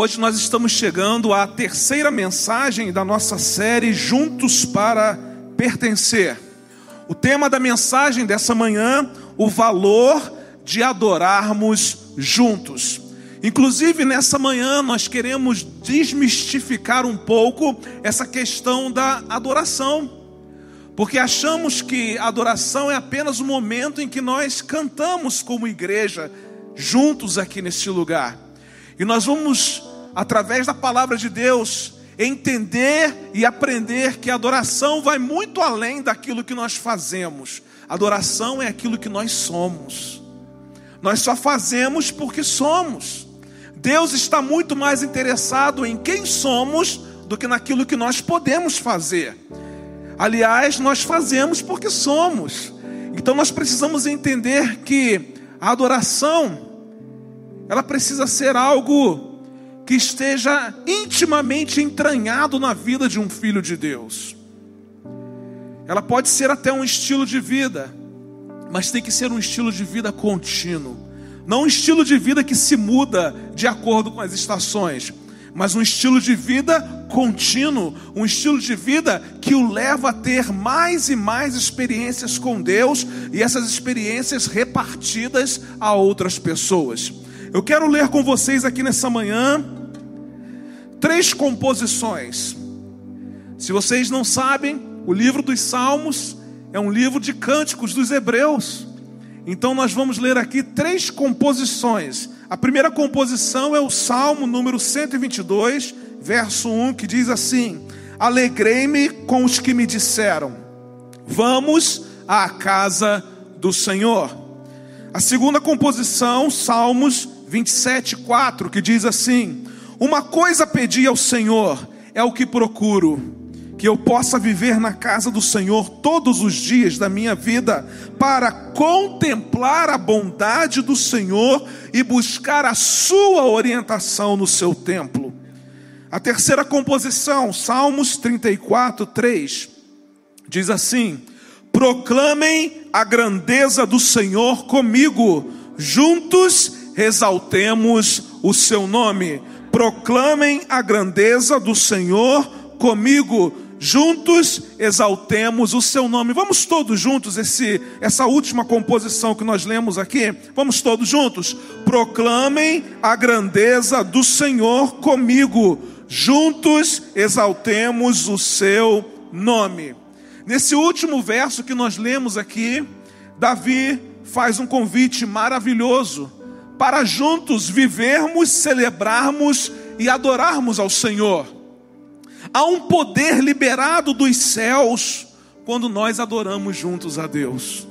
Hoje nós estamos chegando à terceira mensagem da nossa série Juntos para Pertencer. O tema da mensagem dessa manhã, o valor de adorarmos juntos. Inclusive, nessa manhã, nós queremos desmistificar um pouco essa questão da adoração. Porque achamos que adoração é apenas o momento em que nós cantamos como igreja, juntos aqui neste lugar. E nós vamos, através da palavra de Deus, entender e aprender que a adoração vai muito além daquilo que nós fazemos. Adoração é aquilo que nós somos. Nós só fazemos porque somos. Deus está muito mais interessado em quem somos do que naquilo que nós podemos fazer. Aliás, nós fazemos porque somos. Então nós precisamos entender que a adoração ela precisa ser algo que esteja intimamente entranhado na vida de um filho de Deus. Ela pode ser até um estilo de vida, mas tem que ser um estilo de vida contínuo. Não um estilo de vida que se muda de acordo com as estações, mas um estilo de vida contínuo, um estilo de vida que o leva a ter mais e mais experiências com Deus e essas experiências repartidas a outras pessoas. Eu quero ler com vocês aqui nessa manhã três composições. Se vocês não sabem, o livro dos Salmos é um livro de cânticos dos hebreus. Então nós vamos ler aqui três composições. A primeira composição é o Salmo número 122, verso 1, que diz assim: Alegrei-me com os que me disseram: Vamos à casa do Senhor. A segunda composição, Salmos 27, 4, que diz assim: Uma coisa pedi ao Senhor, é o que procuro, que eu possa viver na casa do Senhor todos os dias da minha vida, para contemplar a bondade do Senhor e buscar a sua orientação no seu templo. A terceira composição, Salmos 34, 3, diz assim: Proclamem a grandeza do Senhor comigo, juntos exaltemos o seu nome. Proclamem a grandeza do Senhor comigo, juntos exaltemos o seu nome. Vamos todos juntos esse essa última composição que nós lemos aqui. Vamos todos juntos. Proclamem a grandeza do Senhor comigo, juntos exaltemos o seu nome. Nesse último verso que nós lemos aqui, Davi faz um convite maravilhoso para juntos vivermos, celebrarmos e adorarmos ao Senhor. Há um poder liberado dos céus quando nós adoramos juntos a Deus.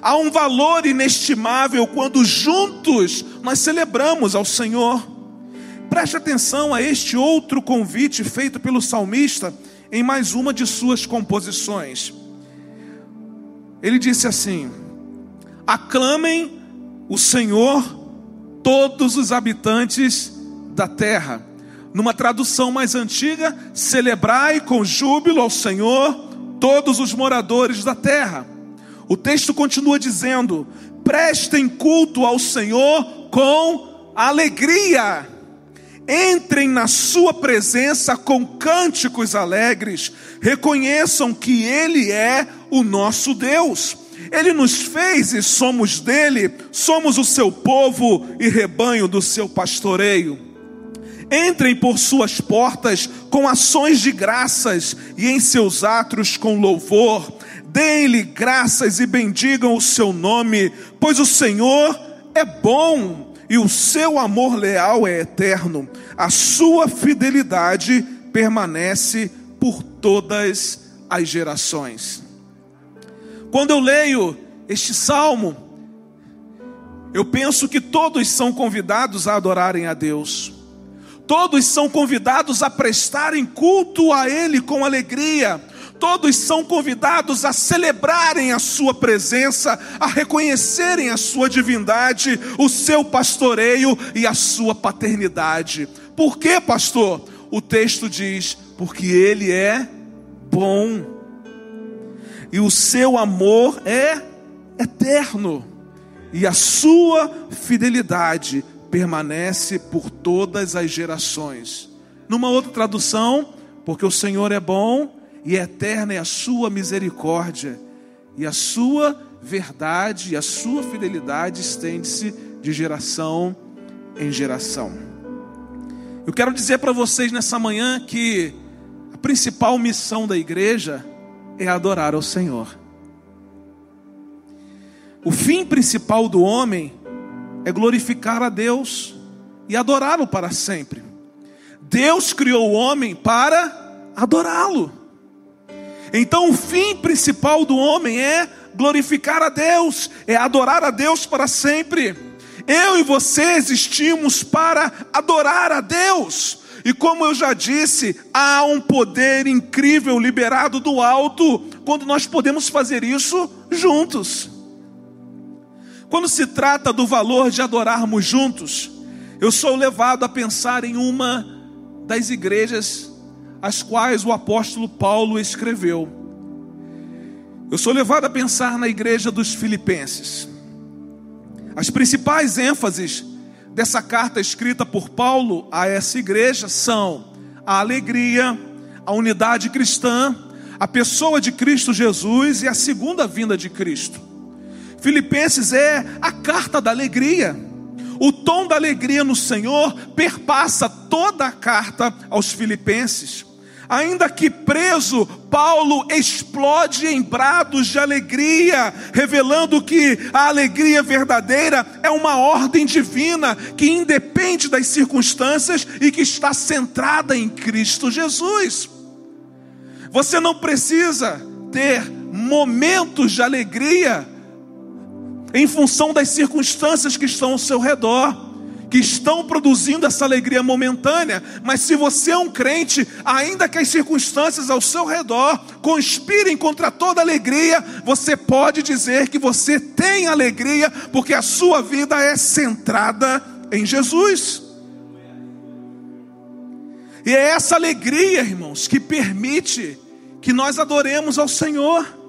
Há um valor inestimável quando juntos nós celebramos ao Senhor. Preste atenção a este outro convite feito pelo salmista em mais uma de suas composições. Ele disse assim: Aclamem o Senhor todos os habitantes da terra. Numa tradução mais antiga, celebrai com júbilo ao Senhor todos os moradores da terra. O texto continua dizendo: prestem culto ao Senhor com alegria. Entrem na sua presença com cânticos alegres, reconheçam que Ele é o nosso Deus ele nos fez e somos dele, somos o seu povo e rebanho do seu pastoreio. Entrem por suas portas com ações de graças e em seus atos com louvor. Deem-lhe graças e bendigam o seu nome, pois o Senhor é bom e o seu amor leal é eterno. A sua fidelidade permanece por todas as gerações. Quando eu leio este salmo, eu penso que todos são convidados a adorarem a Deus. Todos são convidados a prestarem culto a Ele com alegria. Todos são convidados a celebrarem a Sua presença, a reconhecerem a Sua divindade, o seu pastoreio e a Sua paternidade. Por quê, pastor? O texto diz: porque Ele é bom e o seu amor é eterno, e a sua fidelidade permanece por todas as gerações. Numa outra tradução, porque o Senhor é bom e eterna é a sua misericórdia, e a sua verdade e a sua fidelidade estende-se de geração em geração. Eu quero dizer para vocês nessa manhã que a principal missão da igreja é adorar ao Senhor. O fim principal do homem é glorificar a Deus e adorá-lo para sempre. Deus criou o homem para adorá-lo. Então, o fim principal do homem é glorificar a Deus, é adorar a Deus para sempre. Eu e você existimos para adorar a Deus. E como eu já disse, há um poder incrível liberado do alto quando nós podemos fazer isso juntos. Quando se trata do valor de adorarmos juntos, eu sou levado a pensar em uma das igrejas as quais o apóstolo Paulo escreveu. Eu sou levado a pensar na igreja dos Filipenses. As principais ênfases dessa carta escrita por Paulo a essa igreja são a alegria, a unidade cristã, a pessoa de Cristo Jesus e a segunda vinda de Cristo. Filipenses é a carta da alegria. O tom da alegria no Senhor perpassa toda a carta aos Filipenses. Ainda que preso, Paulo explode em brados de alegria, revelando que a alegria verdadeira é uma ordem divina que independe das circunstâncias e que está centrada em Cristo Jesus. Você não precisa ter momentos de alegria em função das circunstâncias que estão ao seu redor que estão produzindo essa alegria momentânea, mas se você é um crente, ainda que as circunstâncias ao seu redor conspirem contra toda alegria, você pode dizer que você tem alegria, porque a sua vida é centrada em Jesus. E é essa alegria, irmãos, que permite que nós adoremos ao Senhor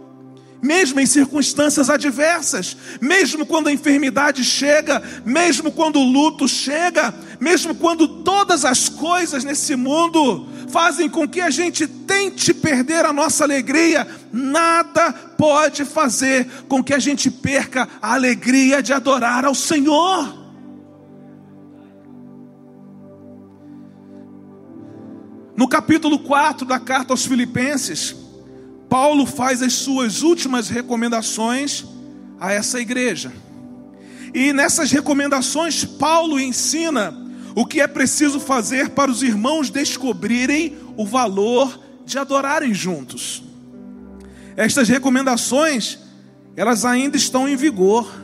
mesmo em circunstâncias adversas, mesmo quando a enfermidade chega, mesmo quando o luto chega, mesmo quando todas as coisas nesse mundo fazem com que a gente tente perder a nossa alegria, nada pode fazer com que a gente perca a alegria de adorar ao Senhor. No capítulo 4 da carta aos Filipenses, Paulo faz as suas últimas recomendações a essa igreja. E nessas recomendações, Paulo ensina o que é preciso fazer para os irmãos descobrirem o valor de adorarem juntos. Estas recomendações, elas ainda estão em vigor.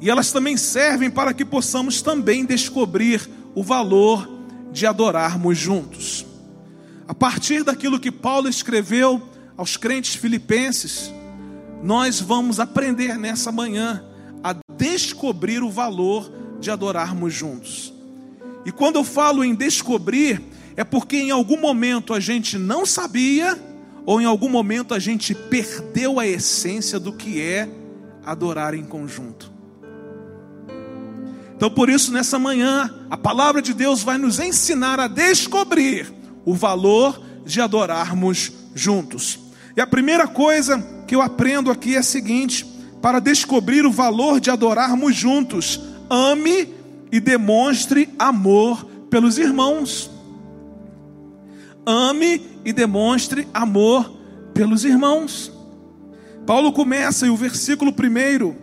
E elas também servem para que possamos também descobrir o valor de adorarmos juntos. A partir daquilo que Paulo escreveu aos crentes filipenses, nós vamos aprender nessa manhã a descobrir o valor de adorarmos juntos. E quando eu falo em descobrir, é porque em algum momento a gente não sabia, ou em algum momento a gente perdeu a essência do que é adorar em conjunto. Então, por isso, nessa manhã, a palavra de Deus vai nos ensinar a descobrir o valor de adorarmos juntos. E a primeira coisa que eu aprendo aqui é a seguinte: para descobrir o valor de adorarmos juntos, ame e demonstre amor pelos irmãos. Ame e demonstre amor pelos irmãos. Paulo começa e o versículo primeiro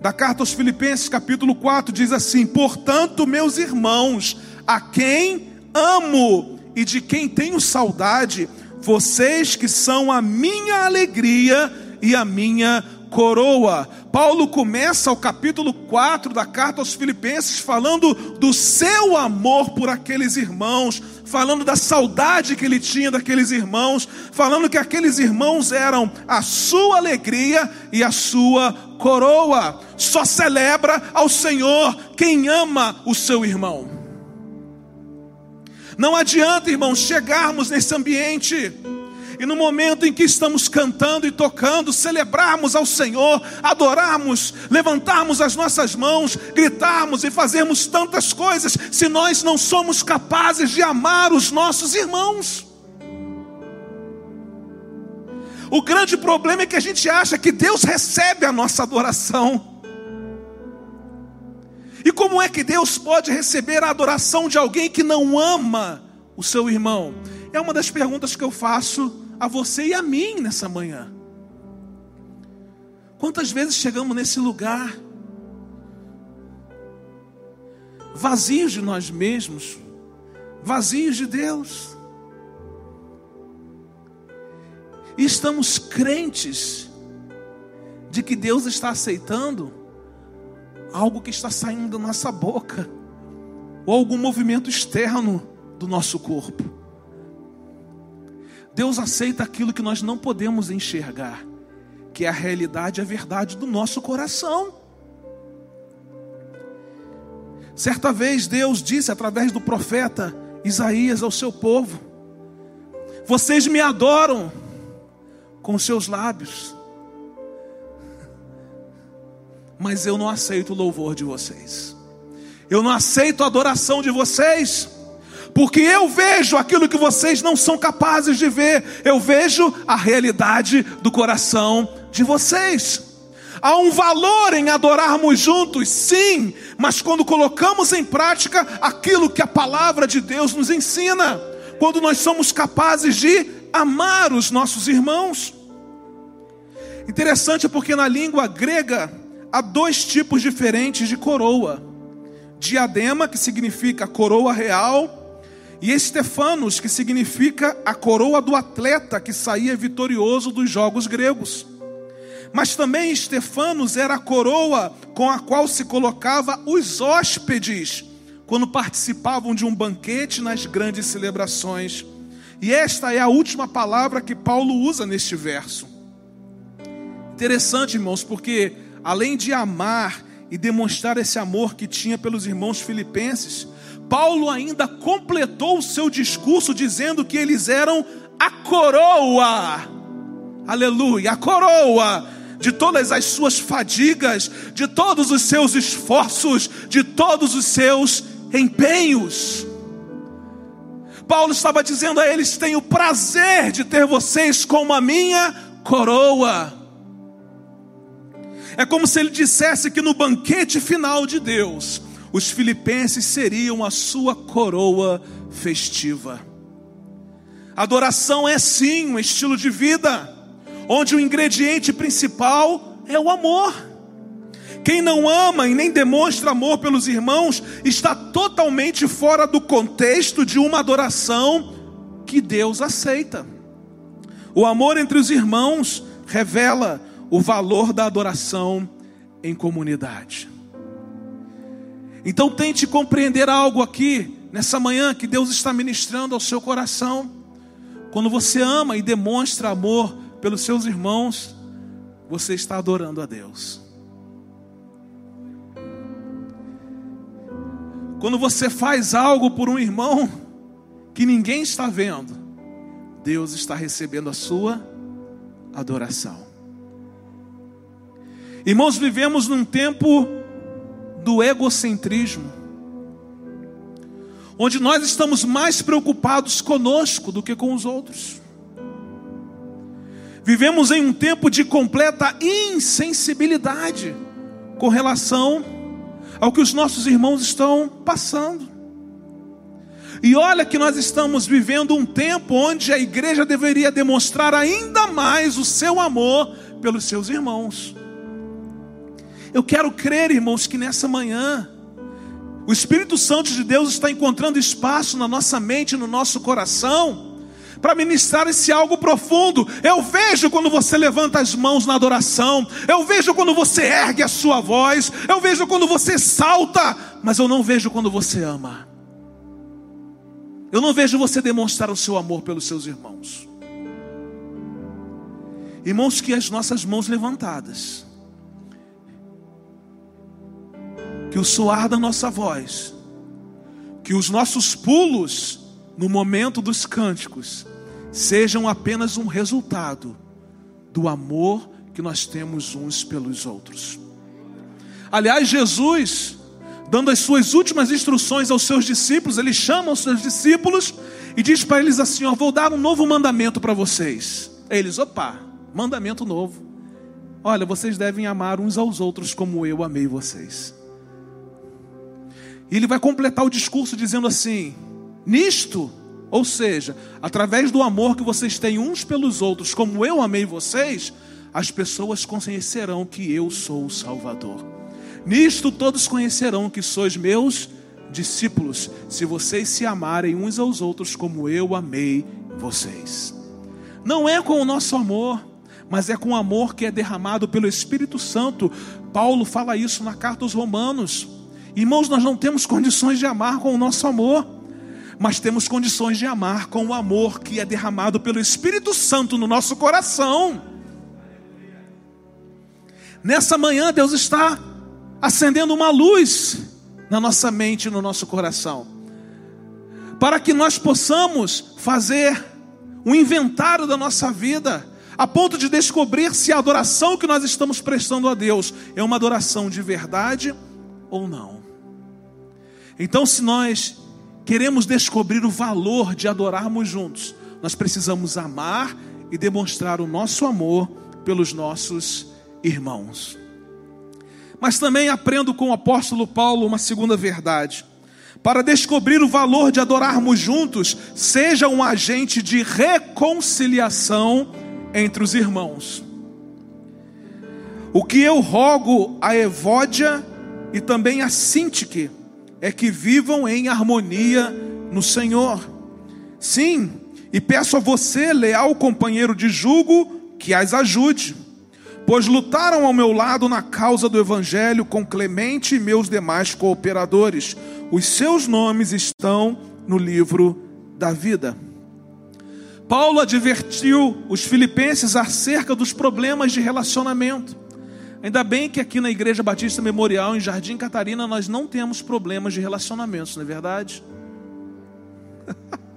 da carta aos Filipenses, capítulo 4, diz assim: Portanto, meus irmãos, a quem amo e de quem tenho saudade, vocês que são a minha alegria e a minha coroa. Paulo começa o capítulo 4 da carta aos Filipenses falando do seu amor por aqueles irmãos, falando da saudade que ele tinha daqueles irmãos, falando que aqueles irmãos eram a sua alegria e a sua coroa. Só celebra ao Senhor quem ama o seu irmão. Não adianta, irmãos, chegarmos nesse ambiente e no momento em que estamos cantando e tocando, celebrarmos ao Senhor, adorarmos, levantarmos as nossas mãos, gritarmos e fazermos tantas coisas, se nós não somos capazes de amar os nossos irmãos. O grande problema é que a gente acha que Deus recebe a nossa adoração. E como é que Deus pode receber a adoração de alguém que não ama o seu irmão? É uma das perguntas que eu faço a você e a mim nessa manhã. Quantas vezes chegamos nesse lugar vazios de nós mesmos, vazios de Deus? E estamos crentes de que Deus está aceitando algo que está saindo da nossa boca, ou algum movimento externo do nosso corpo. Deus aceita aquilo que nós não podemos enxergar, que é a realidade, a verdade do nosso coração. Certa vez Deus disse através do profeta Isaías ao seu povo: Vocês me adoram, com seus lábios, mas eu não aceito o louvor de vocês, eu não aceito a adoração de vocês, porque eu vejo aquilo que vocês não são capazes de ver, eu vejo a realidade do coração de vocês. Há um valor em adorarmos juntos, sim, mas quando colocamos em prática aquilo que a palavra de Deus nos ensina, quando nós somos capazes de amar os nossos irmãos. Interessante porque na língua grega há dois tipos diferentes de coroa: diadema, que significa coroa real, e estefanos, que significa a coroa do atleta que saía vitorioso dos jogos gregos. Mas também Estefanos era a coroa com a qual se colocava os hóspedes quando participavam de um banquete nas grandes celebrações. E esta é a última palavra que Paulo usa neste verso. Interessante, irmãos, porque além de amar e demonstrar esse amor que tinha pelos irmãos filipenses, Paulo ainda completou o seu discurso dizendo que eles eram a coroa, aleluia, a coroa de todas as suas fadigas, de todos os seus esforços, de todos os seus empenhos. Paulo estava dizendo a eles: Tenho prazer de ter vocês como a minha coroa. É como se ele dissesse que no banquete final de Deus, os filipenses seriam a sua coroa festiva. Adoração é sim um estilo de vida, onde o ingrediente principal é o amor. Quem não ama e nem demonstra amor pelos irmãos está totalmente fora do contexto de uma adoração que Deus aceita. O amor entre os irmãos revela o valor da adoração em comunidade. Então tente compreender algo aqui nessa manhã que Deus está ministrando ao seu coração. Quando você ama e demonstra amor pelos seus irmãos, você está adorando a Deus. Quando você faz algo por um irmão que ninguém está vendo, Deus está recebendo a sua adoração. Irmãos, vivemos num tempo do egocentrismo, onde nós estamos mais preocupados conosco do que com os outros. Vivemos em um tempo de completa insensibilidade com relação ao que os nossos irmãos estão passando. E olha que nós estamos vivendo um tempo onde a igreja deveria demonstrar ainda mais o seu amor pelos seus irmãos. Eu quero crer, irmãos, que nessa manhã o Espírito Santo de Deus está encontrando espaço na nossa mente, no nosso coração, para ministrar esse algo profundo. Eu vejo quando você levanta as mãos na adoração, eu vejo quando você ergue a sua voz, eu vejo quando você salta, mas eu não vejo quando você ama. Eu não vejo você demonstrar o seu amor pelos seus irmãos. Irmãos, que as nossas mãos levantadas, que o soar da nossa voz, que os nossos pulos no momento dos cânticos sejam apenas um resultado do amor que nós temos uns pelos outros. Aliás, Jesus, dando as suas últimas instruções aos seus discípulos, ele chama os seus discípulos e diz para eles assim: Ó, vou dar um novo mandamento para vocês. Eles, opa, mandamento novo. Olha, vocês devem amar uns aos outros como eu amei vocês. E ele vai completar o discurso dizendo assim: nisto, ou seja, através do amor que vocês têm uns pelos outros, como eu amei vocês, as pessoas conhecerão que eu sou o Salvador. Nisto todos conhecerão que sois meus discípulos, se vocês se amarem uns aos outros como eu amei vocês. Não é com o nosso amor, mas é com o amor que é derramado pelo Espírito Santo. Paulo fala isso na carta aos Romanos. Irmãos, nós não temos condições de amar com o nosso amor, mas temos condições de amar com o amor que é derramado pelo Espírito Santo no nosso coração. Nessa manhã, Deus está acendendo uma luz na nossa mente e no nosso coração, para que nós possamos fazer um inventário da nossa vida, a ponto de descobrir se a adoração que nós estamos prestando a Deus é uma adoração de verdade ou não. Então, se nós queremos descobrir o valor de adorarmos juntos, nós precisamos amar e demonstrar o nosso amor pelos nossos irmãos. Mas também aprendo com o apóstolo Paulo uma segunda verdade. Para descobrir o valor de adorarmos juntos, seja um agente de reconciliação entre os irmãos. O que eu rogo a Evódia e também a Sintique é que vivam em harmonia no Senhor. Sim, e peço a você, leal companheiro de jugo, que as ajude pois lutaram ao meu lado na causa do Evangelho com Clemente e meus demais cooperadores. Os seus nomes estão no livro da vida. Paulo advertiu os filipenses acerca dos problemas de relacionamento. Ainda bem que aqui na Igreja Batista Memorial, em Jardim Catarina, nós não temos problemas de relacionamentos, não é verdade?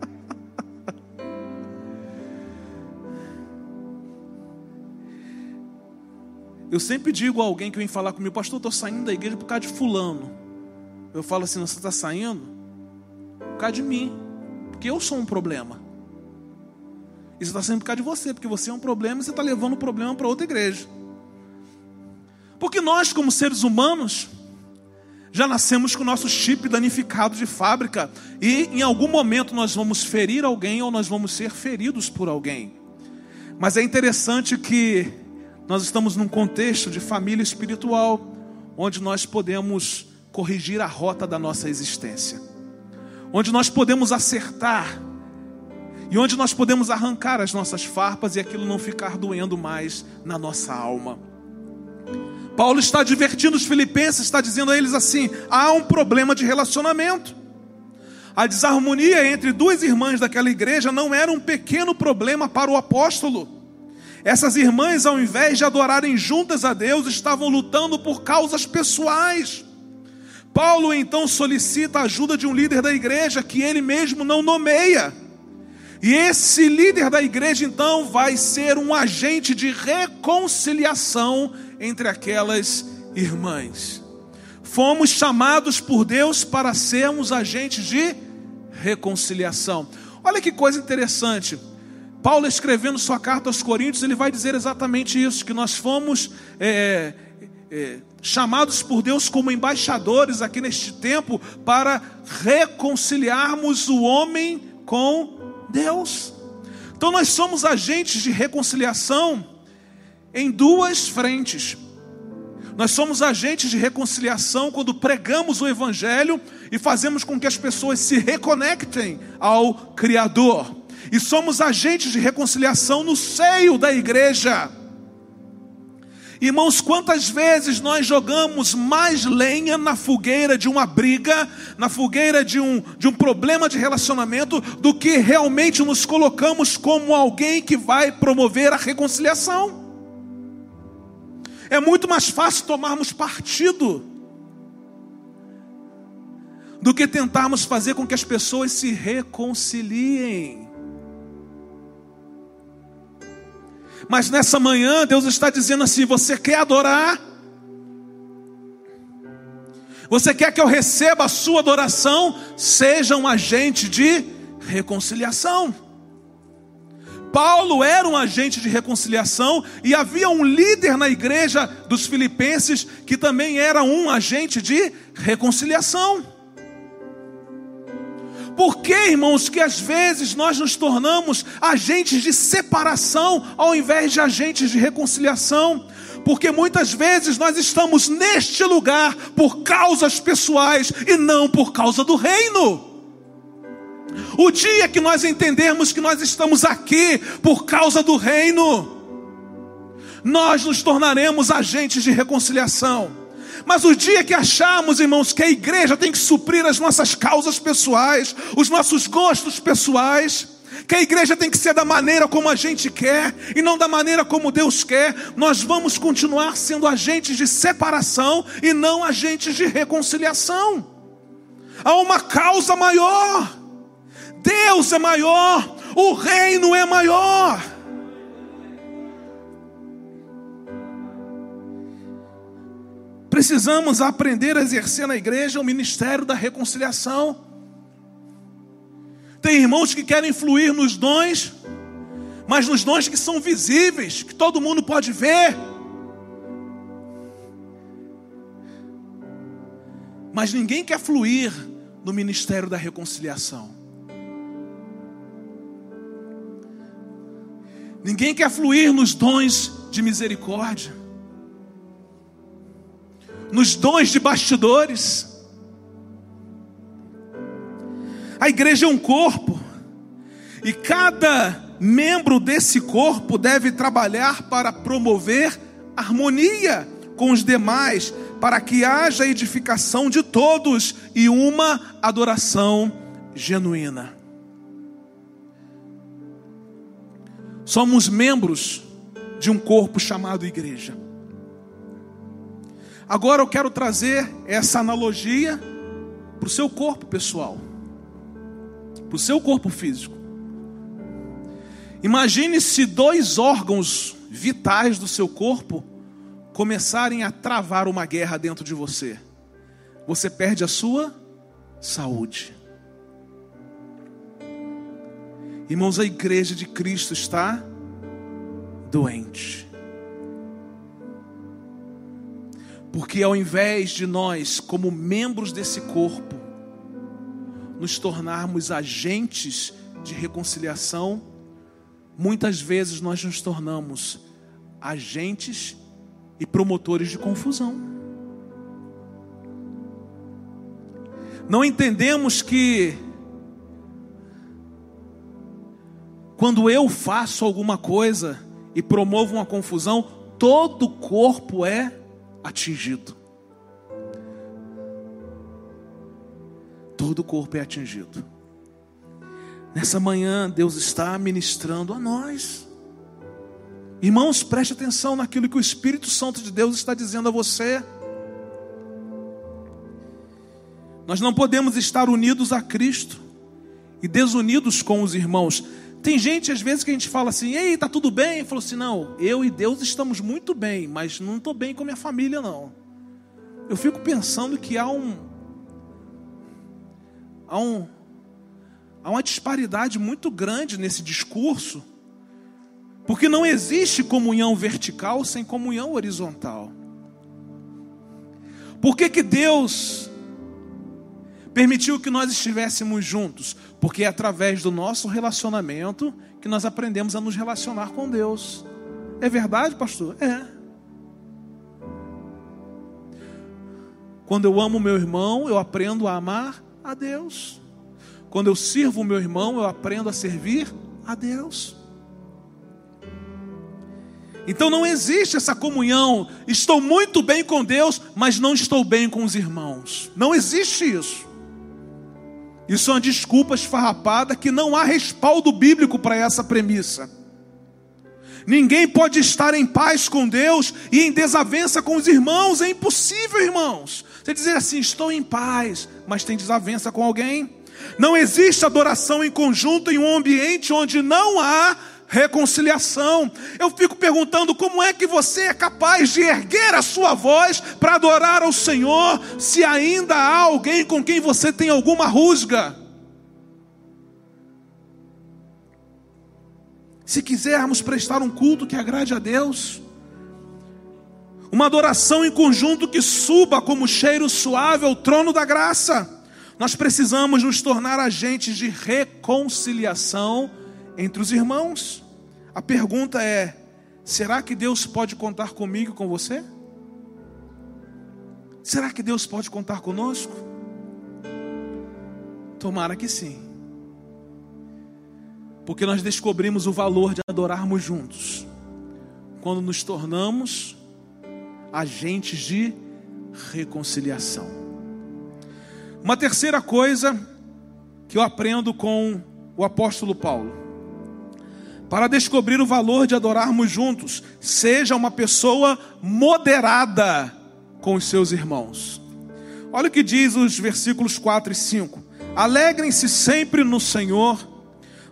Eu sempre digo a alguém que vem falar comigo, pastor, estou saindo da igreja por causa de fulano. Eu falo assim, você está saindo por causa de mim, porque eu sou um problema. E você está saindo por causa de você, porque você é um problema e você está levando o problema para outra igreja. Porque nós, como seres humanos, já nascemos com o nosso chip danificado de fábrica e em algum momento nós vamos ferir alguém ou nós vamos ser feridos por alguém. Mas é interessante que nós estamos num contexto de família espiritual, onde nós podemos corrigir a rota da nossa existência, onde nós podemos acertar e onde nós podemos arrancar as nossas farpas e aquilo não ficar doendo mais na nossa alma. Paulo está advertindo os filipenses, está dizendo a eles assim: há um problema de relacionamento. A desarmonia entre duas irmãs daquela igreja não era um pequeno problema para o apóstolo. Essas irmãs, ao invés de adorarem juntas a Deus, estavam lutando por causas pessoais. Paulo então solicita a ajuda de um líder da igreja que ele mesmo não nomeia. E esse líder da igreja então vai ser um agente de reconciliação entre aquelas irmãs. Fomos chamados por Deus para sermos agentes de reconciliação. Olha que coisa interessante. Paulo escrevendo sua carta aos Coríntios, ele vai dizer exatamente isso: que nós fomos é, é, chamados por Deus como embaixadores aqui neste tempo para reconciliarmos o homem com Deus. Então nós somos agentes de reconciliação em duas frentes. Nós somos agentes de reconciliação quando pregamos o Evangelho e fazemos com que as pessoas se reconectem ao Criador e somos agentes de reconciliação no seio da igreja. Irmãos, quantas vezes nós jogamos mais lenha na fogueira de uma briga, na fogueira de um, de um problema de relacionamento, do que realmente nos colocamos como alguém que vai promover a reconciliação? É muito mais fácil tomarmos partido do que tentarmos fazer com que as pessoas se reconciliem. Mas nessa manhã, Deus está dizendo assim: você quer adorar? Você quer que eu receba a sua adoração? Seja um agente de reconciliação. Paulo era um agente de reconciliação e havia um líder na igreja dos Filipenses que também era um agente de reconciliação. Por que, irmãos, que às vezes nós nos tornamos agentes de separação ao invés de agentes de reconciliação? Porque muitas vezes nós estamos neste lugar por causas pessoais e não por causa do reino. O dia que nós entendermos que nós estamos aqui por causa do reino, nós nos tornaremos agentes de reconciliação. Mas o dia que acharmos, irmãos, que a igreja tem que suprir as nossas causas pessoais, os nossos gostos pessoais, que a igreja tem que ser da maneira como a gente quer e não da maneira como Deus quer, nós vamos continuar sendo agentes de separação e não agentes de reconciliação. Há uma causa maior. Deus é maior, o reino é maior. Precisamos aprender a exercer na igreja o ministério da reconciliação. Tem irmãos que querem fluir nos dons, mas nos dons que são visíveis, que todo mundo pode ver. Mas ninguém quer fluir no ministério da reconciliação. Ninguém quer fluir nos dons de misericórdia nos dons de bastidores. A igreja é um corpo, e cada membro desse corpo deve trabalhar para promover harmonia com os demais, para que haja edificação de todos e uma adoração genuína. Somos membros de um corpo chamado igreja. Agora eu quero trazer essa analogia para o seu corpo pessoal, para o seu corpo físico. Imagine se dois órgãos vitais do seu corpo começarem a travar uma guerra dentro de você. Você perde a sua saúde. Irmãos, a igreja de Cristo está doente. Porque ao invés de nós, como membros desse corpo, nos tornarmos agentes de reconciliação, muitas vezes nós nos tornamos agentes e promotores de confusão. Não entendemos que quando eu faço alguma coisa e promovo uma confusão, todo o corpo é atingido. Todo o corpo é atingido. Nessa manhã, Deus está ministrando a nós. Irmãos, preste atenção naquilo que o Espírito Santo de Deus está dizendo a você. Nós não podemos estar unidos a Cristo e desunidos com os irmãos. Tem gente, às vezes, que a gente fala assim: ei, tá tudo bem? Falou assim: não, eu e Deus estamos muito bem, mas não estou bem com minha família, não. Eu fico pensando que há um. Há um. Há uma disparidade muito grande nesse discurso, porque não existe comunhão vertical sem comunhão horizontal. Por que, que Deus permitiu que nós estivéssemos juntos, porque é através do nosso relacionamento que nós aprendemos a nos relacionar com Deus. É verdade, pastor? É. Quando eu amo meu irmão, eu aprendo a amar a Deus. Quando eu sirvo o meu irmão, eu aprendo a servir a Deus. Então não existe essa comunhão. Estou muito bem com Deus, mas não estou bem com os irmãos. Não existe isso. Isso é uma desculpa esfarrapada que não há respaldo bíblico para essa premissa. Ninguém pode estar em paz com Deus e em desavença com os irmãos, é impossível, irmãos. Você dizer assim, estou em paz, mas tem desavença com alguém. Não existe adoração em conjunto em um ambiente onde não há reconciliação. Eu fico perguntando como é que você é capaz de erguer a sua voz para adorar ao Senhor, se ainda há alguém com quem você tem alguma rusga. Se quisermos prestar um culto que agrade a Deus, uma adoração em conjunto que suba como cheiro suave ao trono da graça, nós precisamos nos tornar agentes de reconciliação entre os irmãos. A pergunta é: será que Deus pode contar comigo e com você? Será que Deus pode contar conosco? Tomara que sim. Porque nós descobrimos o valor de adorarmos juntos. Quando nos tornamos agentes de reconciliação. Uma terceira coisa que eu aprendo com o apóstolo Paulo para descobrir o valor de adorarmos juntos. Seja uma pessoa moderada com os seus irmãos. Olha o que diz os versículos 4 e 5. Alegrem-se sempre no Senhor.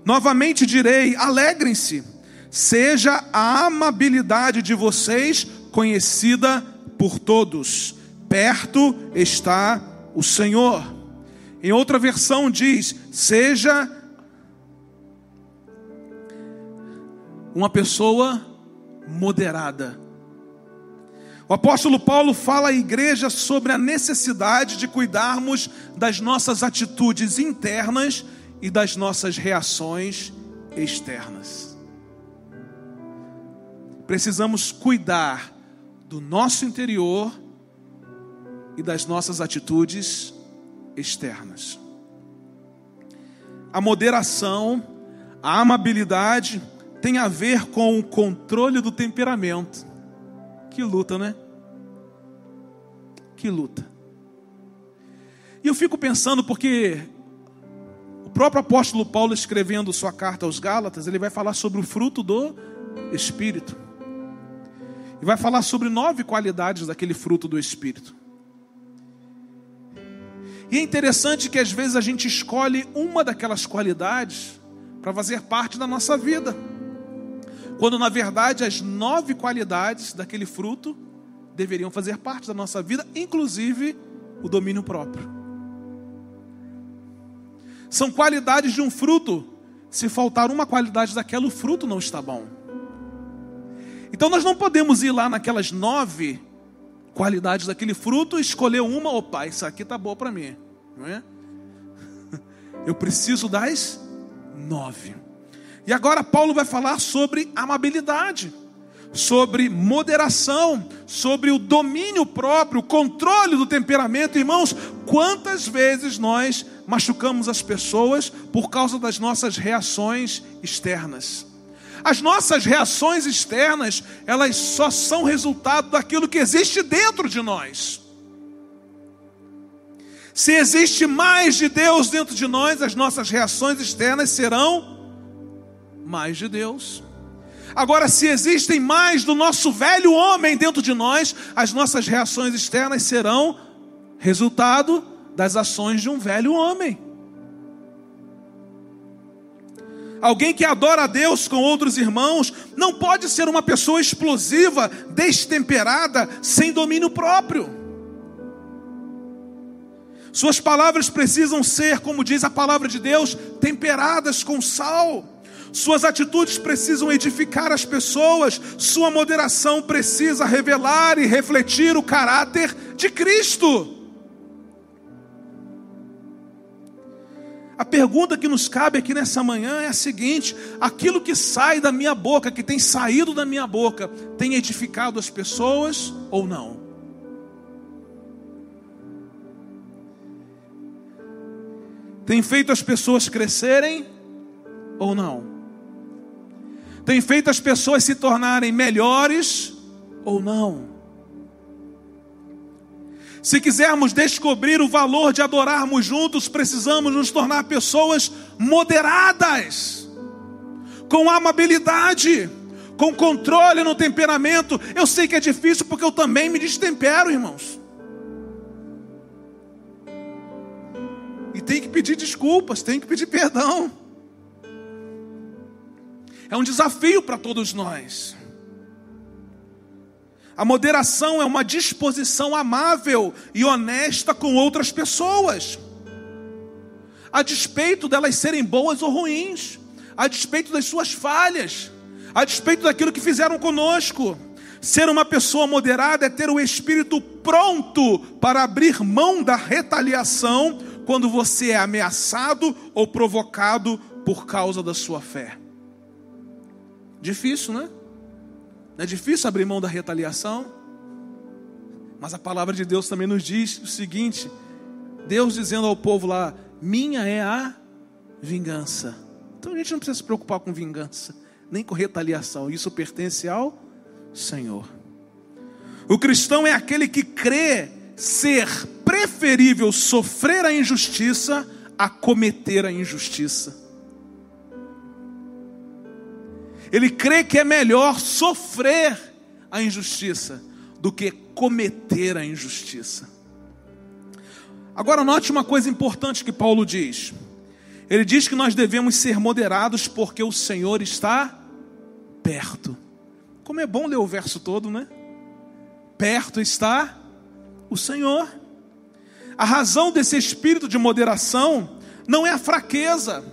Novamente direi: alegrem-se. Seja a amabilidade de vocês conhecida por todos. Perto está o Senhor. Em outra versão diz: seja uma pessoa moderada. O apóstolo Paulo fala à igreja sobre a necessidade de cuidarmos das nossas atitudes internas e das nossas reações externas. Precisamos cuidar do nosso interior e das nossas atitudes externas. A moderação, a amabilidade, tem a ver com o controle do temperamento. Que luta, né? Que luta. E eu fico pensando porque o próprio apóstolo Paulo escrevendo sua carta aos Gálatas, ele vai falar sobre o fruto do espírito. E vai falar sobre nove qualidades daquele fruto do espírito. E é interessante que às vezes a gente escolhe uma daquelas qualidades para fazer parte da nossa vida. Quando na verdade as nove qualidades daquele fruto deveriam fazer parte da nossa vida, inclusive o domínio próprio. São qualidades de um fruto. Se faltar uma qualidade daquela, o fruto não está bom. Então nós não podemos ir lá naquelas nove qualidades daquele fruto e escolher uma, opa, isso aqui tá bom para mim, não é? Eu preciso das nove. E agora Paulo vai falar sobre amabilidade, sobre moderação, sobre o domínio próprio, o controle do temperamento. Irmãos, quantas vezes nós machucamos as pessoas por causa das nossas reações externas? As nossas reações externas, elas só são resultado daquilo que existe dentro de nós. Se existe mais de Deus dentro de nós, as nossas reações externas serão mais de Deus. Agora, se existem mais do nosso velho homem dentro de nós, as nossas reações externas serão resultado das ações de um velho homem. Alguém que adora a Deus com outros irmãos não pode ser uma pessoa explosiva, destemperada, sem domínio próprio. Suas palavras precisam ser, como diz a palavra de Deus, temperadas com sal. Suas atitudes precisam edificar as pessoas, sua moderação precisa revelar e refletir o caráter de Cristo. A pergunta que nos cabe aqui nessa manhã é a seguinte: aquilo que sai da minha boca, que tem saído da minha boca, tem edificado as pessoas ou não? Tem feito as pessoas crescerem ou não? Tem feito as pessoas se tornarem melhores ou não. Se quisermos descobrir o valor de adorarmos juntos, precisamos nos tornar pessoas moderadas, com amabilidade, com controle no temperamento. Eu sei que é difícil porque eu também me destempero, irmãos. E tem que pedir desculpas, tem que pedir perdão. É um desafio para todos nós. A moderação é uma disposição amável e honesta com outras pessoas, a despeito delas serem boas ou ruins, a despeito das suas falhas, a despeito daquilo que fizeram conosco. Ser uma pessoa moderada é ter o espírito pronto para abrir mão da retaliação quando você é ameaçado ou provocado por causa da sua fé. Difícil, né? Não é difícil abrir mão da retaliação? Mas a palavra de Deus também nos diz o seguinte: Deus dizendo ao povo lá: Minha é a vingança. Então a gente não precisa se preocupar com vingança, nem com retaliação. Isso pertence ao Senhor. O cristão é aquele que crê ser preferível sofrer a injustiça a cometer a injustiça. Ele crê que é melhor sofrer a injustiça do que cometer a injustiça. Agora, note uma coisa importante que Paulo diz. Ele diz que nós devemos ser moderados porque o Senhor está perto. Como é bom ler o verso todo, né? Perto está o Senhor. A razão desse espírito de moderação não é a fraqueza,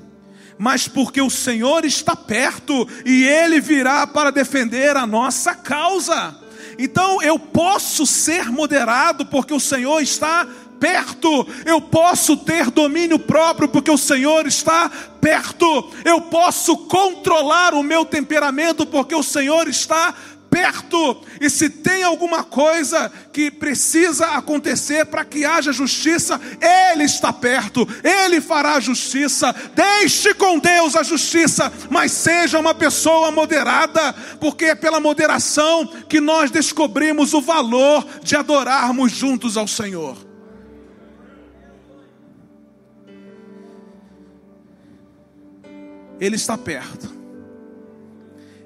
mas porque o Senhor está perto e Ele virá para defender a nossa causa. Então eu posso ser moderado porque o Senhor está perto, eu posso ter domínio próprio porque o Senhor está perto, eu posso controlar o meu temperamento porque o Senhor está perto, e se tem alguma coisa que precisa acontecer para que haja justiça, Ele está perto, Ele fará justiça. Deixe com Deus a justiça, mas seja uma pessoa moderada, porque é pela moderação que nós descobrimos o valor de adorarmos juntos ao Senhor. Ele está perto.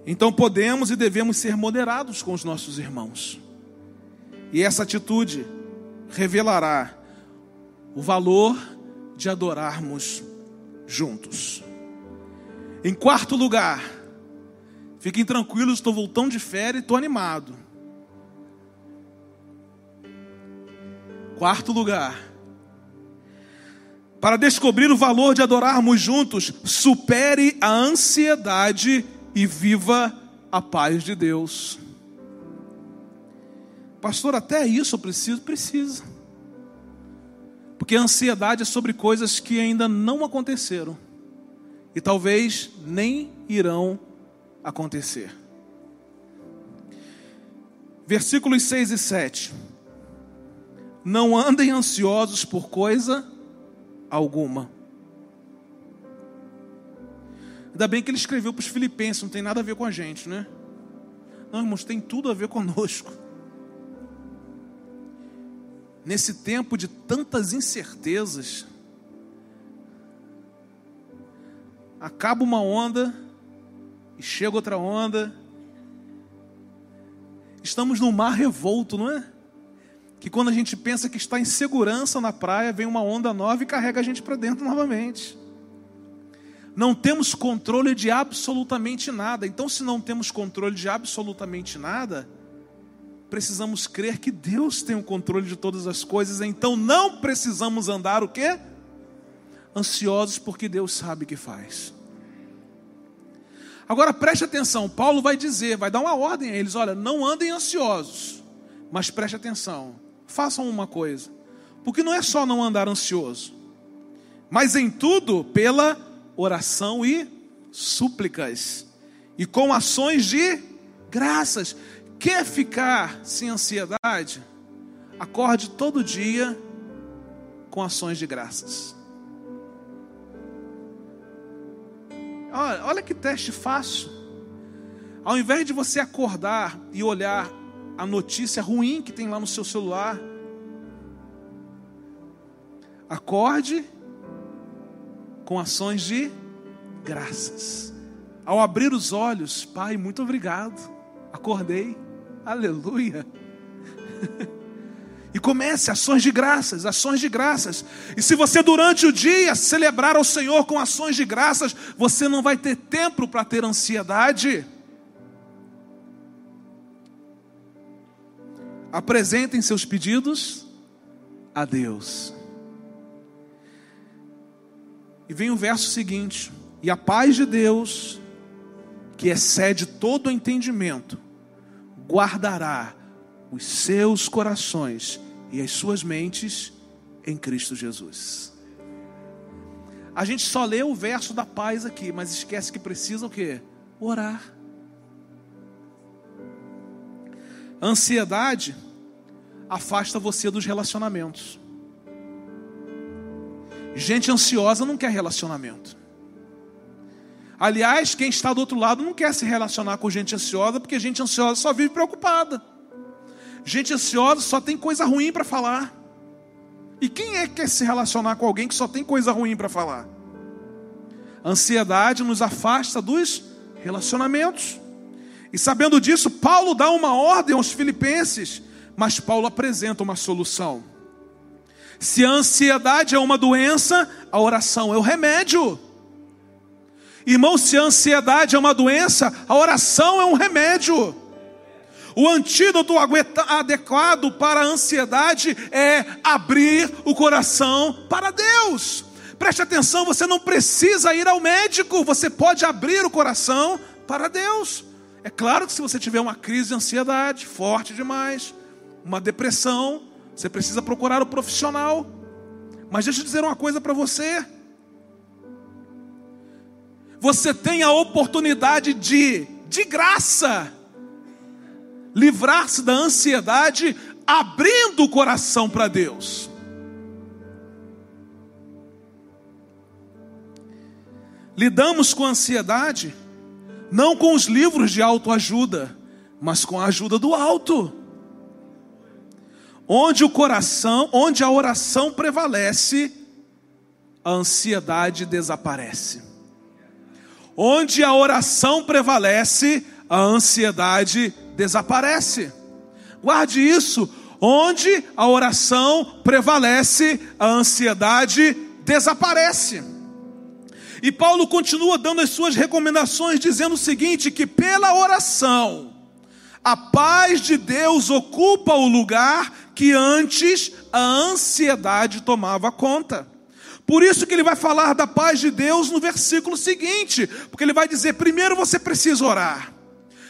Então podemos e devemos ser moderados com os nossos irmãos. E essa atitude revelará o valor de adorarmos juntos. Em quarto lugar, fiquem tranquilos, estou voltando de férias e estou animado. Quarto lugar, para descobrir o valor de adorarmos juntos, supere a ansiedade e viva a paz de Deus. Pastor, até isso eu preciso? Precisa. Porque a ansiedade é sobre coisas que ainda não aconteceram e talvez nem irão acontecer. Versículos 6 e 7. Não andem ansiosos por coisa alguma Ainda bem que ele escreveu para os filipenses, não tem nada a ver com a gente, né? Não, irmãos, tem tudo a ver conosco. Nesse tempo de tantas incertezas, acaba uma onda e chega outra onda. Estamos num mar revolto, não é? Que quando a gente pensa que está em segurança na praia, vem uma onda nova e carrega a gente para dentro novamente não temos controle de absolutamente nada. Então, se não temos controle de absolutamente nada, precisamos crer que Deus tem o controle de todas as coisas. Então, não precisamos andar o quê? Ansiosos, porque Deus sabe o que faz. Agora preste atenção, Paulo vai dizer, vai dar uma ordem a eles: olha, não andem ansiosos, mas preste atenção, façam uma coisa, porque não é só não andar ansioso, mas em tudo pela oração e súplicas, e com ações de graças. Quer ficar sem ansiedade? Acorde todo dia com ações de graças. Olha, olha que teste fácil. Ao invés de você acordar e olhar a notícia ruim que tem lá no seu celular, acorde com ações de graças. Ao abrir os olhos, Pai, muito obrigado. Acordei. Aleluia. E comece ações de graças, ações de graças. E se você durante o dia celebrar ao Senhor com ações de graças, você não vai ter tempo para ter ansiedade. Apresentem seus pedidos a Deus. E vem o verso seguinte: E a paz de Deus, que excede todo o entendimento, guardará os seus corações e as suas mentes em Cristo Jesus. A gente só lê o verso da paz aqui, mas esquece que precisa o quê? Orar. Ansiedade afasta você dos relacionamentos. Gente ansiosa não quer relacionamento. Aliás, quem está do outro lado não quer se relacionar com gente ansiosa, porque gente ansiosa só vive preocupada. Gente ansiosa só tem coisa ruim para falar. E quem é que quer se relacionar com alguém que só tem coisa ruim para falar? Ansiedade nos afasta dos relacionamentos. E sabendo disso, Paulo dá uma ordem aos filipenses, mas Paulo apresenta uma solução. Se a ansiedade é uma doença, a oração é o remédio. Irmão, se a ansiedade é uma doença, a oração é um remédio. O antídoto adequado para a ansiedade é abrir o coração para Deus. Preste atenção, você não precisa ir ao médico, você pode abrir o coração para Deus. É claro que se você tiver uma crise de ansiedade forte demais, uma depressão, você precisa procurar o profissional. Mas deixa eu dizer uma coisa para você você tem a oportunidade de, de graça, livrar-se da ansiedade, abrindo o coração para Deus. Lidamos com a ansiedade, não com os livros de autoajuda, mas com a ajuda do alto. Onde o coração, onde a oração prevalece, a ansiedade desaparece. Onde a oração prevalece, a ansiedade desaparece. Guarde isso. Onde a oração prevalece, a ansiedade desaparece. E Paulo continua dando as suas recomendações, dizendo o seguinte: que pela oração, a paz de Deus ocupa o lugar que antes a ansiedade tomava conta. Por isso que ele vai falar da paz de Deus no versículo seguinte, porque ele vai dizer: primeiro você precisa orar.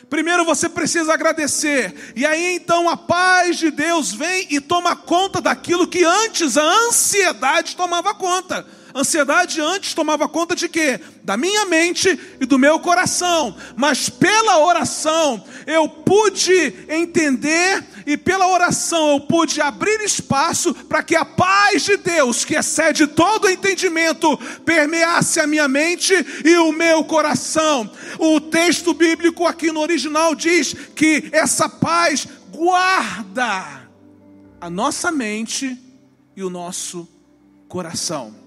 Primeiro você precisa agradecer, e aí então a paz de Deus vem e toma conta daquilo que antes a ansiedade tomava conta. Ansiedade antes tomava conta de quê? Da minha mente e do meu coração. Mas pela oração eu pude entender e pela oração eu pude abrir espaço para que a paz de Deus, que excede todo entendimento, permeasse a minha mente e o meu coração. O texto bíblico aqui no original diz que essa paz guarda a nossa mente e o nosso coração.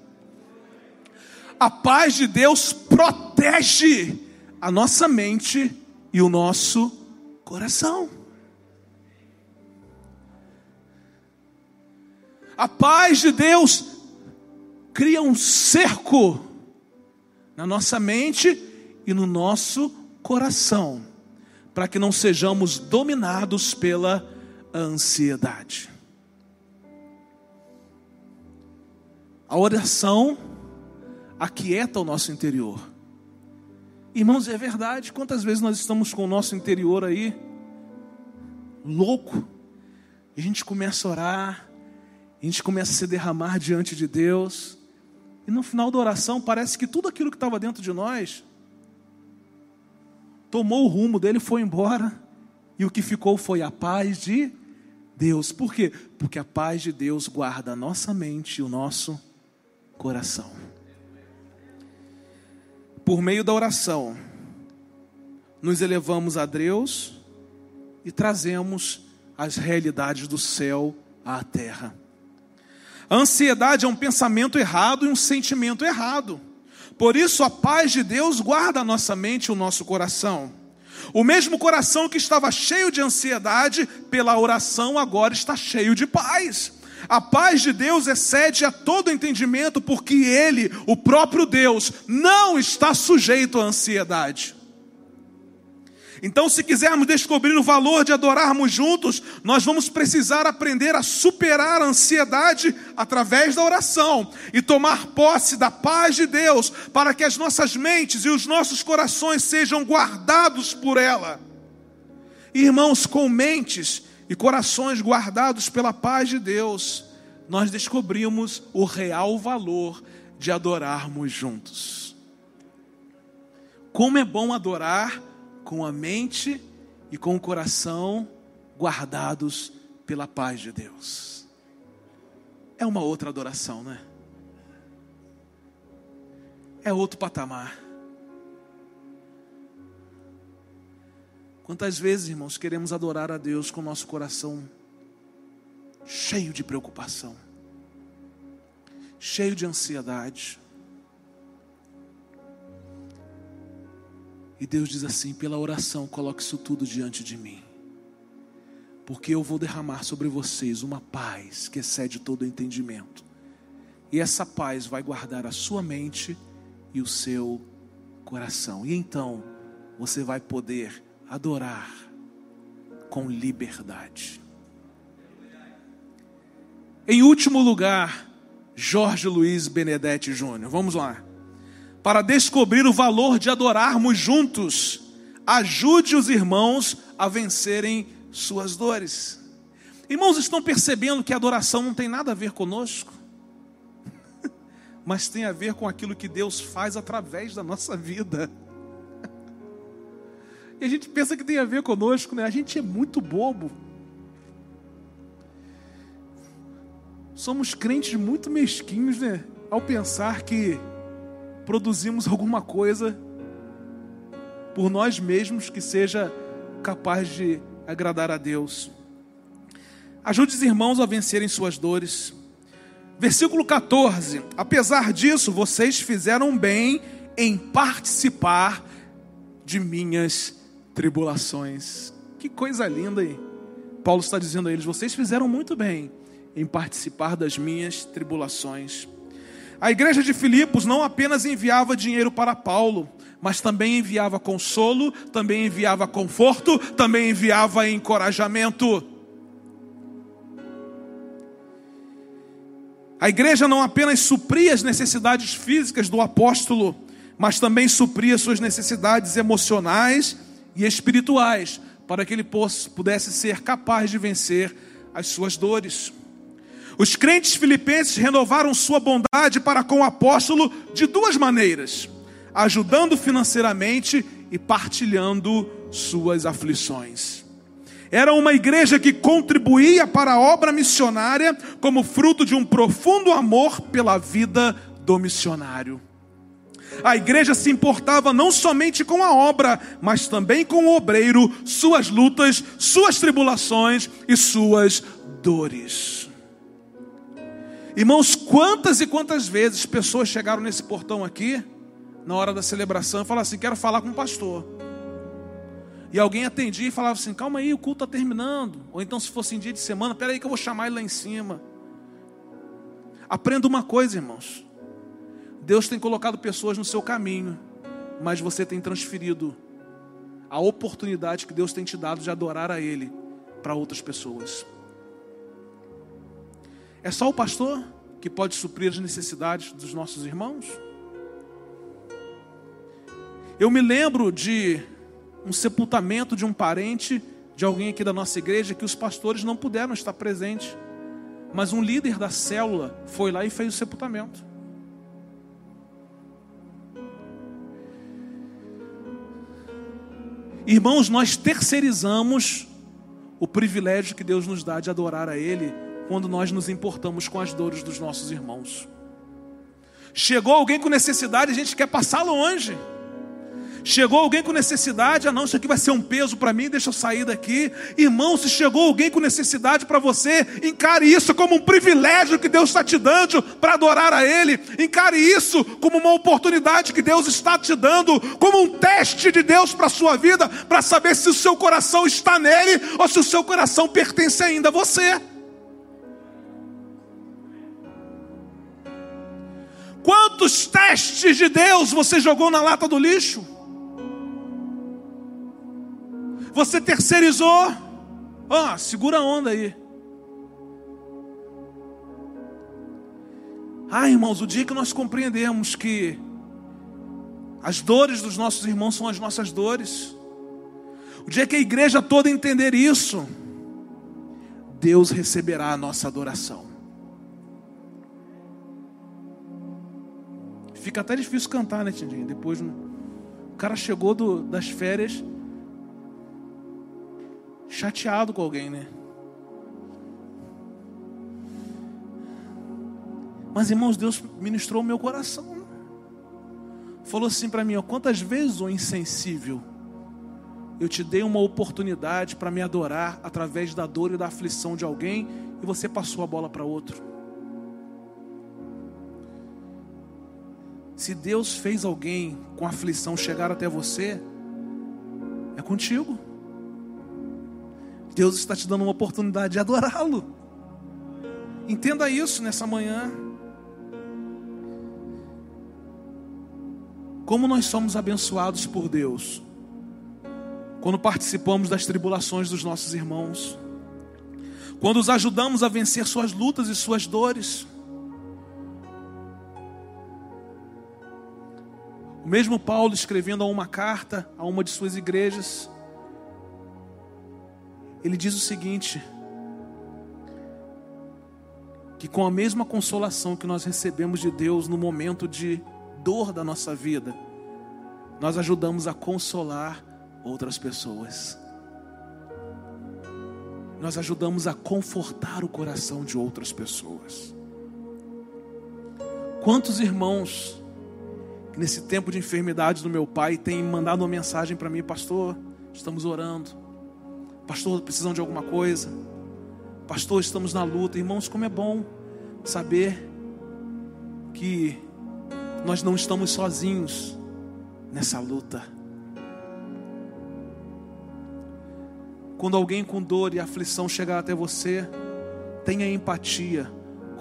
A paz de Deus protege a nossa mente e o nosso coração. A paz de Deus cria um cerco na nossa mente e no nosso coração, para que não sejamos dominados pela ansiedade. A oração aquieta o nosso interior. Irmãos, é verdade, quantas vezes nós estamos com o nosso interior aí louco, a gente começa a orar, a gente começa a se derramar diante de Deus, e no final da oração parece que tudo aquilo que estava dentro de nós tomou o rumo dele, foi embora, e o que ficou foi a paz de Deus. Por quê? Porque a paz de Deus guarda a nossa mente e o nosso coração. Por meio da oração, nos elevamos a Deus e trazemos as realidades do céu à terra. A ansiedade é um pensamento errado e um sentimento errado. Por isso, a paz de Deus guarda a nossa mente e o nosso coração. O mesmo coração que estava cheio de ansiedade, pela oração agora está cheio de paz. A paz de Deus excede a todo entendimento, porque Ele, o próprio Deus, não está sujeito à ansiedade. Então, se quisermos descobrir o valor de adorarmos juntos, nós vamos precisar aprender a superar a ansiedade através da oração e tomar posse da paz de Deus, para que as nossas mentes e os nossos corações sejam guardados por ela. Irmãos, com mentes e corações guardados pela paz de Deus, nós descobrimos o real valor de adorarmos juntos. Como é bom adorar com a mente e com o coração guardados pela paz de Deus. É uma outra adoração, né? É outro patamar. Quantas vezes, irmãos, queremos adorar a Deus com o nosso coração cheio de preocupação, cheio de ansiedade. E Deus diz assim: pela oração, coloque isso tudo diante de mim, porque eu vou derramar sobre vocês uma paz que excede todo entendimento, e essa paz vai guardar a sua mente e o seu coração, e então você vai poder adorar com liberdade. Em último lugar, Jorge Luiz Benedetti Júnior. Vamos lá. Para descobrir o valor de adorarmos juntos, ajude os irmãos a vencerem suas dores. Irmãos, estão percebendo que a adoração não tem nada a ver conosco, mas tem a ver com aquilo que Deus faz através da nossa vida. E a gente pensa que tem a ver conosco, né? A gente é muito bobo. Somos crentes muito mesquinhos, né? Ao pensar que produzimos alguma coisa por nós mesmos que seja capaz de agradar a Deus. Ajude os irmãos a vencerem suas dores. Versículo 14: Apesar disso, vocês fizeram bem em participar de minhas tribulações. Que coisa linda aí. Paulo está dizendo a eles: vocês fizeram muito bem em participar das minhas tribulações. A igreja de Filipos não apenas enviava dinheiro para Paulo, mas também enviava consolo, também enviava conforto, também enviava encorajamento. A igreja não apenas supria as necessidades físicas do apóstolo, mas também supria suas necessidades emocionais e espirituais, para que ele pudesse ser capaz de vencer as suas dores. Os crentes filipenses renovaram sua bondade para com o apóstolo de duas maneiras: ajudando financeiramente e partilhando suas aflições. Era uma igreja que contribuía para a obra missionária como fruto de um profundo amor pela vida do missionário. A igreja se importava não somente com a obra, mas também com o obreiro, suas lutas, suas tribulações e suas dores. Irmãos, quantas e quantas vezes pessoas chegaram nesse portão aqui, na hora da celebração, e falaram assim: quero falar com o pastor. E alguém atendia e falava assim: calma aí, o culto está terminando. Ou então, se fosse em dia de semana, peraí que eu vou chamar ele lá em cima. Aprenda uma coisa, irmãos. Deus tem colocado pessoas no seu caminho, mas você tem transferido a oportunidade que Deus tem te dado de adorar a Ele para outras pessoas. É só o pastor que pode suprir as necessidades dos nossos irmãos? Eu me lembro de um sepultamento de um parente de alguém aqui da nossa igreja que os pastores não puderam estar presentes, mas um líder da célula foi lá e fez o sepultamento. Irmãos, nós terceirizamos o privilégio que Deus nos dá de adorar a Ele quando nós nos importamos com as dores dos nossos irmãos. Chegou alguém com necessidade, a gente quer passar longe. Chegou alguém com necessidade, ah não, isso aqui vai ser um peso para mim, deixa eu sair daqui. Irmão, se chegou alguém com necessidade para você, encare isso como um privilégio que Deus está te dando para adorar a Ele. Encare isso como uma oportunidade que Deus está te dando, como um teste de Deus para a sua vida, para saber se o seu coração está nele ou se o seu coração pertence ainda a você. Quantos testes de Deus você jogou na lata do lixo? Você terceirizou. Ó, oh, segura a onda aí. Ah, irmãos, o dia que nós compreendemos que as dores dos nossos irmãos são as nossas dores, o dia que a igreja toda entender isso, Deus receberá a nossa adoração. Fica até difícil cantar, né, Tindinho? Depois o cara chegou do, das férias chateado com alguém, né? Mas irmãos, Deus ministrou o meu coração. Falou assim para mim: ó, quantas vezes, o insensível, eu te dei uma oportunidade para me adorar através da dor e da aflição de alguém e você passou a bola para outro. Se Deus fez alguém com aflição chegar até você, é contigo. Deus está te dando uma oportunidade de adorá-lo. Entenda isso nessa manhã. Como nós somos abençoados por Deus quando participamos das tribulações dos nossos irmãos, quando os ajudamos a vencer suas lutas e suas dores. O mesmo Paulo escrevendo a uma carta a uma de suas igrejas, ele diz o seguinte: que com a mesma consolação que nós recebemos de Deus no momento de dor da nossa vida, nós ajudamos a consolar outras pessoas. Nós ajudamos a confortar o coração de outras pessoas. Quantos irmãos nesse tempo de enfermidade do meu pai têm mandado uma mensagem para mim, pastor, estamos orando. Pastor, precisam de alguma coisa? Pastor, estamos na luta. Irmãos, como é bom saber que nós não estamos sozinhos nessa luta. Quando alguém com dor e aflição chegar até você, tenha empatia,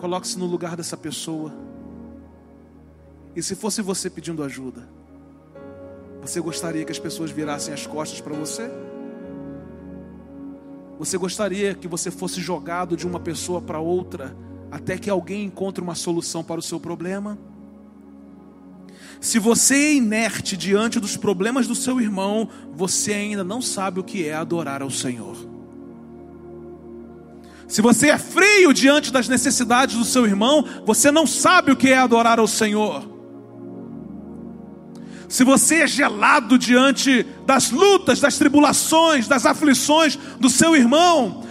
coloque-se no lugar dessa pessoa. E se fosse você pedindo ajuda, você gostaria que as pessoas virassem as costas para você? Você gostaria que você fosse jogado de uma pessoa para outra até que alguém encontre uma solução para o seu problema? Se você é inerte diante dos problemas do seu irmão, você ainda não sabe o que é adorar ao Senhor. Se você é frio diante das necessidades do seu irmão, você não sabe o que é adorar ao Senhor. Se você é gelado diante das lutas, das tribulações, das aflições do seu irmão,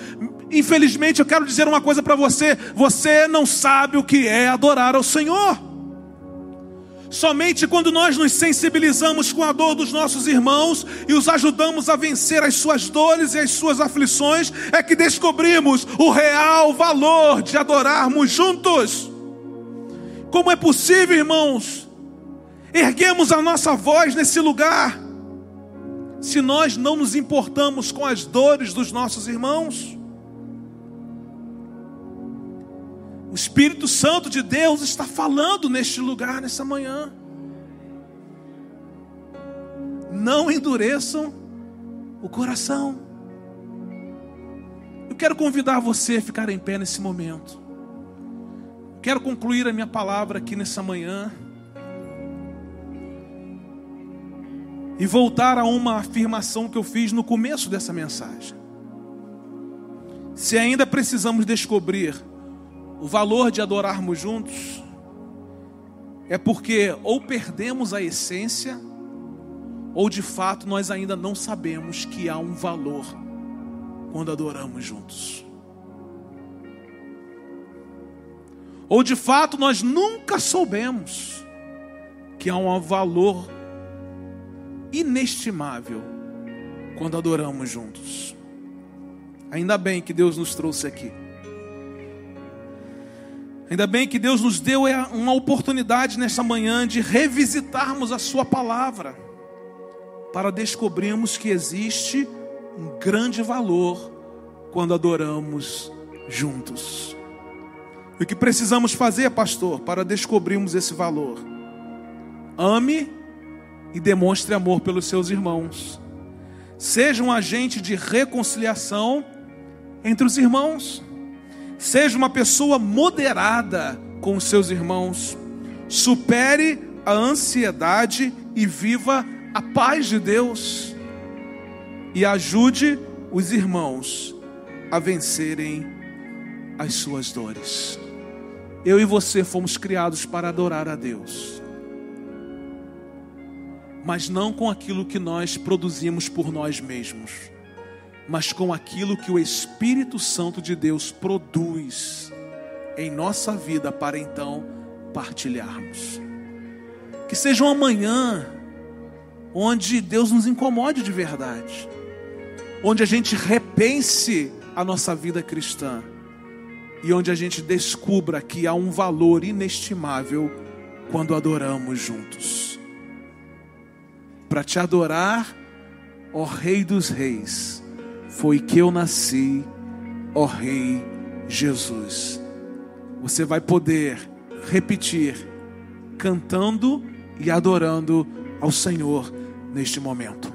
infelizmente eu quero dizer uma coisa para você: você não sabe o que é adorar ao Senhor. Somente quando nós nos sensibilizamos com a dor dos nossos irmãos e os ajudamos a vencer as suas dores e as suas aflições, é que descobrimos o real valor de adorarmos juntos. Como é possível, irmãos, erguemos a nossa voz nesse lugar, se nós não nos importamos com as dores dos nossos irmãos? O Espírito Santo de Deus está falando neste lugar, nessa manhã. Não endureçam o coração. Eu quero convidar você a ficar em pé nesse momento. Quero concluir a minha palavra aqui nessa manhã. E voltar a uma afirmação que eu fiz no começo dessa mensagem. Se ainda precisamos descobrir o valor de adorarmos juntos, é porque ou perdemos a essência, ou de fato nós ainda não sabemos que há um valor quando adoramos juntos. Ou de fato nós nunca soubemos que há um valor inestimável quando adoramos juntos. Ainda bem que Deus nos trouxe aqui. Ainda bem que Deus nos deu é, uma oportunidade nessa manhã de revisitarmos a Sua palavra, para descobrirmos que existe um grande valor quando adoramos juntos. E o que precisamos fazer, pastor, para descobrirmos esse valor? Ame e demonstre amor pelos seus irmãos. Seja um agente de reconciliação entre os irmãos. Seja uma pessoa moderada com os seus irmãos. Supere a ansiedade e viva a paz de Deus. E ajude os irmãos a vencerem as suas dores. Eu e você fomos criados para adorar a Deus mas não com aquilo que nós produzimos por nós mesmos, mas com aquilo que o Espírito Santo de Deus produz em nossa vida para então partilharmos. Que seja uma manhã onde Deus nos incomode de verdade, onde a gente repense a nossa vida cristã e onde a gente descubra que há um valor inestimável quando adoramos juntos para te adorar, ó Rei dos Reis, foi que eu nasci, ó Rei Jesus. Você vai poder repetir, cantando e adorando ao Senhor neste momento.